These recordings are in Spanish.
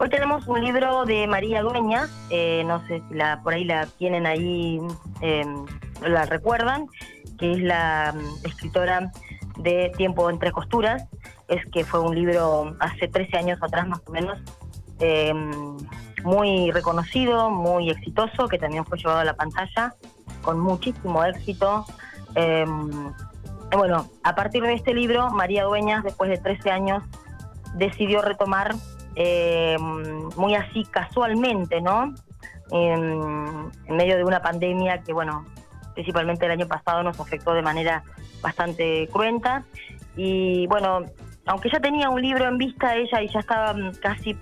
Hoy tenemos un libro de María Dueña, eh, no sé si la, por ahí la tienen ahí, eh, la recuerdan, que es la mm, escritora de Tiempo entre costuras, es que fue un libro hace 13 años atrás más o menos, eh, muy reconocido, muy exitoso, que también fue llevado a la pantalla con muchísimo éxito. bueno, a partir de este libro, María Dueñas, después de 13 años, decidió retomar eh, muy así casualmente, ¿no? En, medio de una pandemia que, bueno, principalmente el año pasado nos afectó de manera bastante cruenta. Y bueno, aunque ya tenía un libro en vista ella y ya estaba mm, casi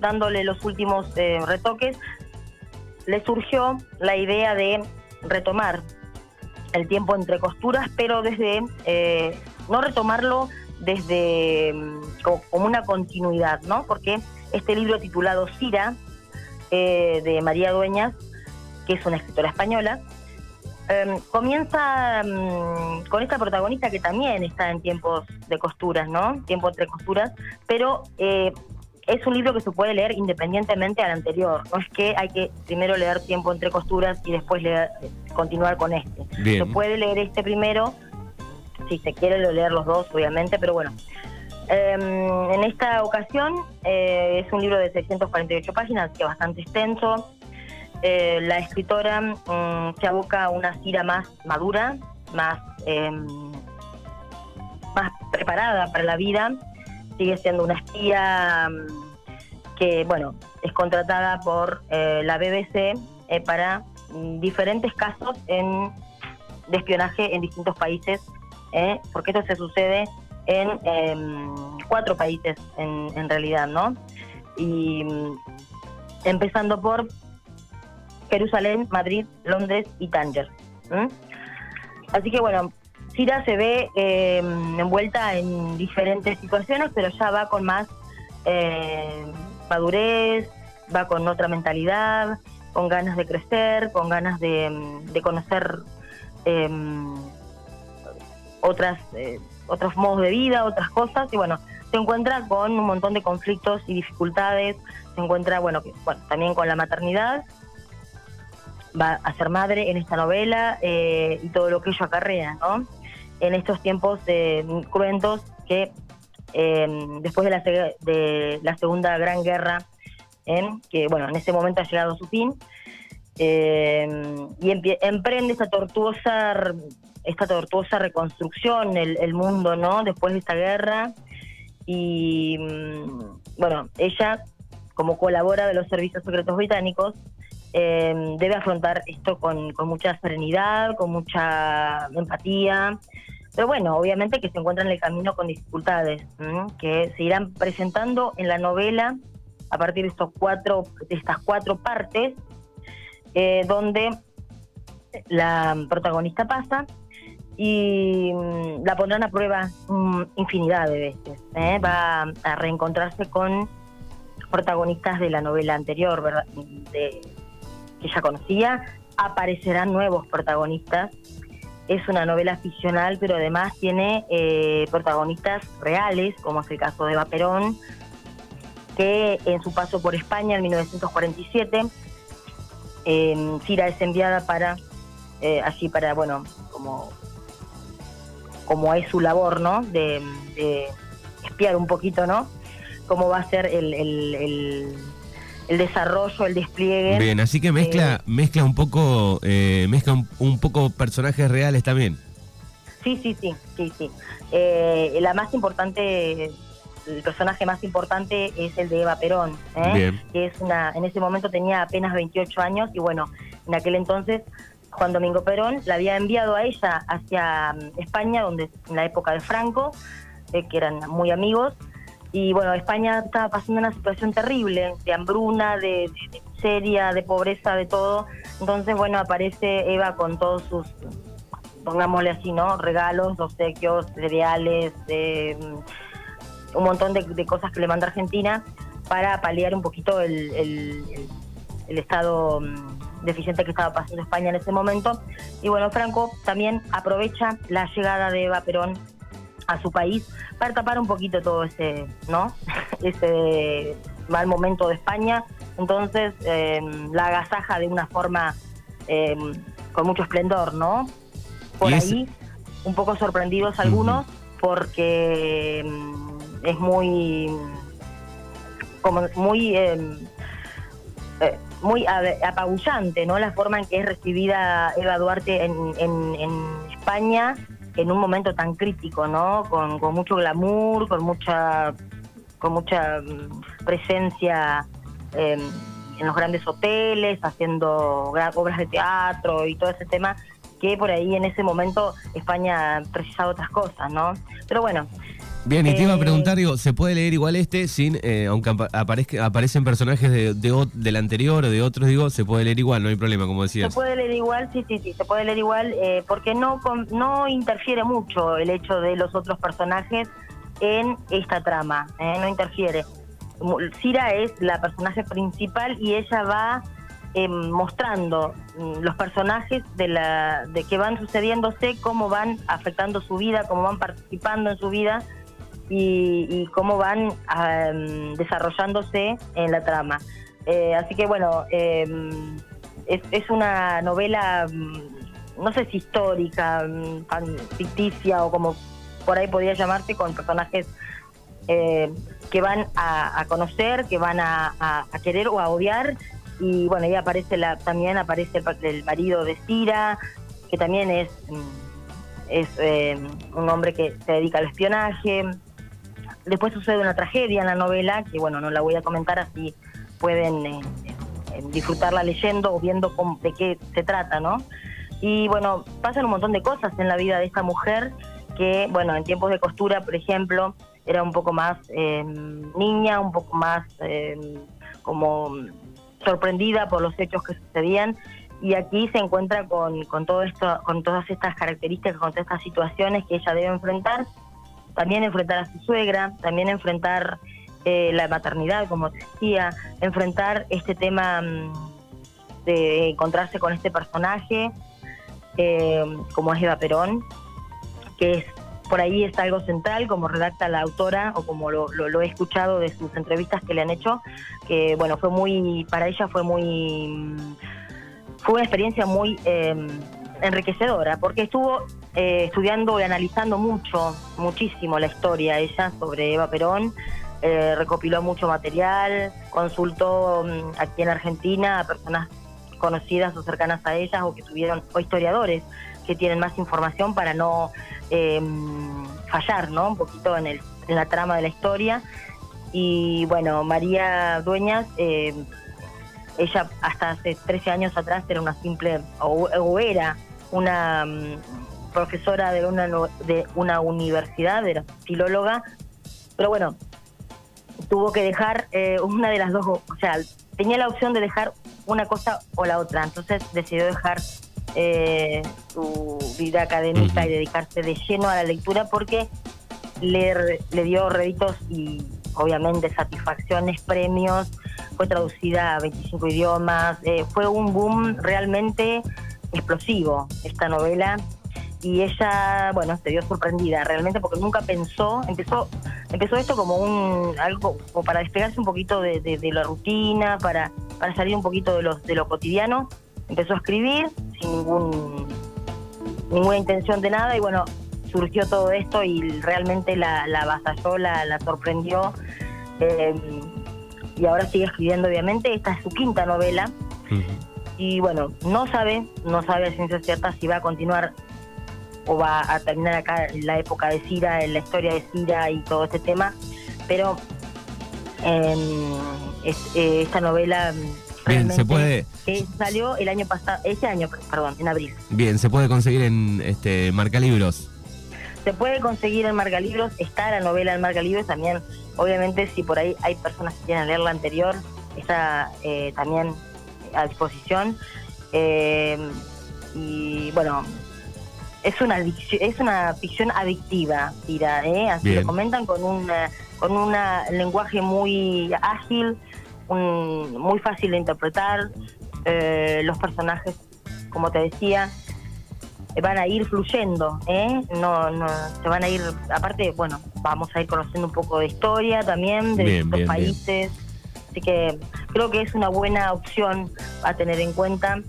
dándole los últimos eh, retoques, le surgió la idea de retomar el tiempo entre costuras, pero desde eh, no retomarlo desde mm, como una continuidad, ¿no? Porque este libro titulado Cira, eh, de María Dueñas, que es una escritora española, em, comienza mm, con esta protagonista que también está en tiempos de costuras, ¿no? Tiempo entre costuras, pero eh, es un libro que se puede leer independientemente al anterior. No es que hay que primero leer Tiempo entre costuras y después leer, continuar con este. Se puede leer este primero si se quiere leer los dos, obviamente, pero bueno. Em, en esta ocasión eh, es un libro de 648 páginas, que es bastante extenso. Eh, la escritora mm, se aboca a una cira más madura, más, em, más preparada para la vida. Sigue siendo una espía mm, que, bueno, es contratada por eh, la BBC para mm, diferentes casos en, de espionaje en distintos países ¿eh? porque esto se sucede en em, cuatro países en, realidad, ¿no? Y mm, empezando por Jerusalén, Madrid, Londres y Tánger. Así que bueno, Cira se ve em, envuelta en diferentes situaciones, pero ya va con más em, madurez, va con otra mentalidad, con ganas de crecer, con ganas de conocer otras, eh, otros modos de vida, otras cosas, y bueno, se encuentra con un montón de conflictos y dificultades, se encuentra, bueno, bueno también con la maternidad, va a ser madre en esta novela eh, y todo lo que ello acarrea, ¿no? En estos tiempos cruentos que eh, después de la, de la Segunda Gran Guerra, que bueno, en ese momento ha llegado a su fin, y emprende esta tortuosa esta tortuosa reconstrucción, el, mundo, ¿no? Después de esta guerra. Y mm, bueno, ella, como colabora de los servicios secretos británicos, em, debe afrontar esto con, mucha serenidad, con mucha empatía. Pero bueno, obviamente que se encuentra en el camino con dificultades que se irán presentando en la novela a partir de estos cuatro, de estas cuatro partes, eh, donde la protagonista pasa y mm, la pondrán a prueba mm, infinidad de veces. ¿eh? Va a reencontrarse con protagonistas de la novela anterior, ¿verdad? Que ya conocía. Aparecerán nuevos protagonistas. Es una novela ficcional, pero además tiene eh, protagonistas reales, como es el caso de Eva Perón, que en su paso por España en 1947, eh, Cira es enviada para eh, allí para, bueno, como como es su labor, ¿no? De, espiar un poquito, ¿no? Cómo va a ser el, el, desarrollo, el despliegue. Bien, así que mezcla, eh, mezcla un poco, eh, mezcla un, poco personajes reales también. Sí, sí, sí, sí, sí. Eh, la más importante, el personaje más importante es el de Eva Perón, ¿eh? que es una, en ese momento tenía apenas 28 años y bueno, en aquel entonces Juan Domingo Perón la había enviado a ella hacia mm, España, donde en la época de Franco, eh, que eran muy amigos, y bueno, España estaba pasando una situación terrible, de hambruna, de, miseria, de pobreza, de todo. Entonces, bueno, aparece Eva con todos sus, pongámosle así, ¿no? Regalos, obsequios, cereales, mm, un montón de, cosas que le manda Argentina para paliar un poquito el, el estado mm, deficiente que estaba pasando España en ese momento. Y bueno, Franco también aprovecha la llegada de Eva Perón a su país para tapar un poquito todo ese, ¿no? ese mal momento de España, entonces em, la agasaja de una forma em, con mucho esplendor, ¿no? Por ahí, un poco sorprendidos algunos, porque em, es muy, como muy, eh, muy apabullante, ¿no? La forma en que es recibida Eva Duarte en, en España en un momento tan crítico, ¿no? Con, mucho glamour, con mucha, con mucha mm, presencia em, en los grandes hoteles, haciendo obras de teatro y todo ese tema, que por ahí en ese momento España precisaba otras cosas, ¿no? Pero bueno, Bien, y te iba a preguntar, digo, ¿se puede leer igual este sin, eh, aunque aparezca, aparecen personajes de, del anterior o de otros, digo, se puede leer igual, no hay problema, como decías? Se puede leer igual, sí, sí, sí, se puede leer igual, eh, porque no, no interfiere mucho el hecho de los otros personajes en esta trama, eh, no interfiere. Cira es la personaje principal y ella va mostrando mm, los personajes de la de que van sucediéndose, cómo van afectando su vida, cómo van participando en su vida y, cómo van desarrollándose en la trama. Eh, así que bueno, em, es, una novela, mm, no sé si histórica, mm, ficticia o como por ahí podría llamarse, con personajes eh, que van a, conocer, que van a, querer o a odiar. Y bueno, ahí aparece la, también aparece el, marido de Cira, que también es, mm, es eh, un hombre que se dedica al espionaje. Después sucede una tragedia en la novela, que bueno, no la voy a comentar así pueden eh, eh, disfrutarla leyendo o viendo de qué se trata, ¿no? Y bueno, pasan un montón de cosas en la vida de esta mujer que, bueno, en tiempos de costura, por ejemplo, era un poco más em, niña, un poco más em, como sorprendida por los hechos que sucedían y aquí se encuentra con, con todo esto, con todas estas características, con todas estas situaciones que ella debe enfrentar también enfrentar a su suegra, también enfrentar eh, la maternidad, como te decía, enfrentar este tema mm, de encontrarse con este personaje eh, como es Eva Perón, que es por ahí es algo central, como redacta la autora o como lo, lo, he escuchado de sus entrevistas que le han hecho, que bueno, fue muy, para ella fue muy, mm, fue una experiencia muy eh, enriquecedora, porque estuvo eh, estudiando y analizando mucho, muchísimo la historia ella sobre Eva Perón, eh, recopiló mucho material, consultó mm, aquí en Argentina a personas conocidas o cercanas a ellas o que tuvieron, o historiadores que tienen más información para no em, fallar, ¿no? Un poquito en, el, en la trama de la historia. Y bueno, María Dueñas, ella hasta hace 13 años atrás era una simple, o, era una mm, profesora de una, de una universidad, era filóloga, pero bueno, tuvo que dejar eh, una de las dos, o sea, tenía la opción de dejar una cosa o la otra, entonces decidió dejar eh, su vida académica y dedicarse de lleno a la lectura porque le, le dio réditos y obviamente satisfacciones, premios, fue traducida a 25 idiomas, eh, fue un boom realmente explosivo esta novela y ella, bueno, se vio sorprendida realmente porque nunca pensó, empezó empezó esto como un algo como para despegarse un poquito de, de, la rutina, para, para salir un poquito de, los, de lo cotidiano, empezó a escribir sin ningún ninguna intención de nada y bueno, surgió todo esto y realmente la, la avasalló, la, la sorprendió. Eh, y ahora sigue escribiendo obviamente, esta es su quinta novela. Y bueno, no sabe, no sabe a ciencia cierta si va a continuar o va a terminar acá en la época de Cira, en la historia de Cira y todo este tema, pero em, eh, esta novela Bien, se puede. salió el año pasado, este año, perdón, en abril. Bien, se puede conseguir en este Marca Libros. Se puede conseguir en Marca Libros, está la novela en Marca Libros también. Obviamente, si por ahí hay personas que quieren leer la anterior, está eh, también a disposición. Eh, y bueno, es una es una ficción adictiva, tira, ¿eh? así lo comentan con un con un lenguaje muy ágil, muy fácil de interpretar. Eh, los personajes, como te decía, van a ir fluyendo, ¿eh? No, no, se van a ir, aparte, bueno, vamos a ir conociendo un poco de historia también de distintos países. Así que creo que es una buena opción a tener en cuenta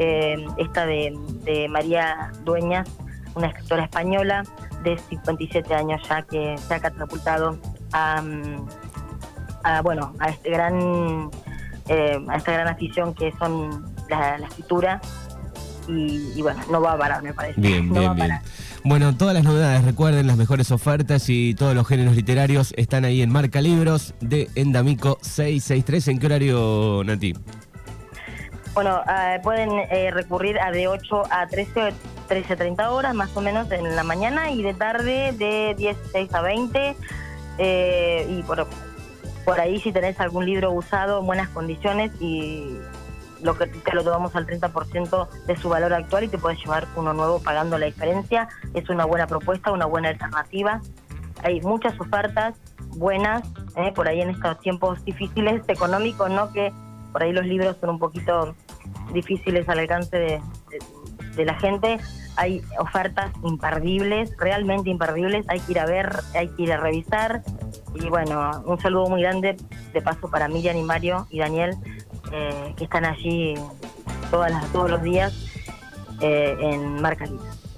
eh, esta de, de María Dueñas, una escritora española de 57 años ya que se ha catapultado a, mm, a, bueno a este gran eh, a esta gran afición que son la, la escritura y, y bueno no va a parar me parece Bien, No va bien, a bien. parar. Bueno, todas las novedades, recuerden, las mejores ofertas y todos los géneros literarios están ahí en Marca Libros de Endamico 663. ¿En qué horario, Nati? Bueno, eh, pueden eh, recurrir a de 8 a 13, 13.30 horas más o menos en la mañana y de tarde de 16 a 20. eh, y por, por ahí si tenés algún libro usado en buenas condiciones y lo que te lo tomamos al 30% de su valor actual y te puedes llevar uno nuevo pagando la diferencia. Es una buena propuesta, una buena alternativa. Hay muchas ofertas buenas eh, por ahí en estos tiempos difíciles económicos, ¿no? Que por ahí los libros son un poquito difíciles al alcance de, la gente. Hay ofertas imperdibles, realmente imperdibles. Hay que ir a ver, hay que ir a revisar. Y bueno, un saludo muy grande de paso para Miriam y Mario y Daniel, eh, que están allí todas las, todos los días eh, en Marca Libre.